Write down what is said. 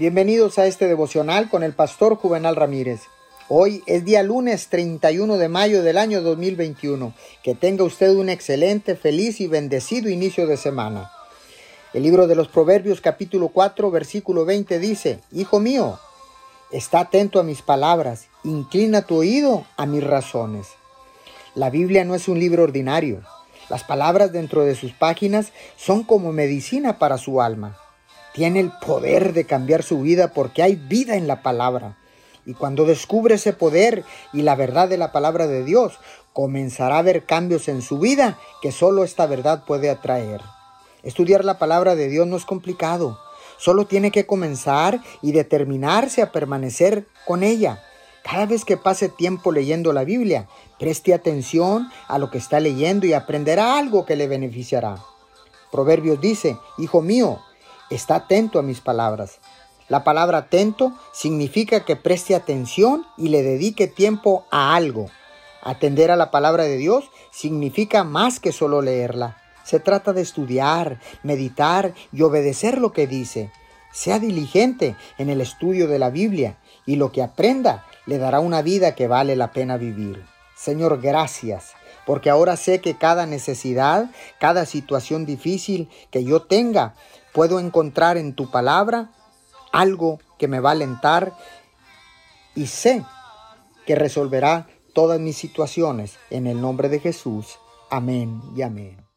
Bienvenidos a este devocional con el pastor Juvenal Ramírez. Hoy es día lunes 31 de mayo del año 2021. Que tenga usted un excelente, feliz y bendecido inicio de semana. El libro de los Proverbios capítulo 4 versículo 20 dice, Hijo mío, está atento a mis palabras, inclina tu oído a mis razones. La Biblia no es un libro ordinario. Las palabras dentro de sus páginas son como medicina para su alma tiene el poder de cambiar su vida porque hay vida en la palabra. Y cuando descubre ese poder y la verdad de la palabra de Dios, comenzará a ver cambios en su vida que solo esta verdad puede atraer. Estudiar la palabra de Dios no es complicado. Solo tiene que comenzar y determinarse a permanecer con ella. Cada vez que pase tiempo leyendo la Biblia, preste atención a lo que está leyendo y aprenderá algo que le beneficiará. Proverbios dice, Hijo mío, está atento a mis palabras. La palabra atento significa que preste atención y le dedique tiempo a algo. Atender a la palabra de Dios significa más que solo leerla. Se trata de estudiar, meditar y obedecer lo que dice. Sea diligente en el estudio de la Biblia y lo que aprenda le dará una vida que vale la pena vivir. Señor, gracias, porque ahora sé que cada necesidad, cada situación difícil que yo tenga, puedo encontrar en tu palabra algo que me va a alentar y sé que resolverá todas mis situaciones en el nombre de Jesús. Amén y amén.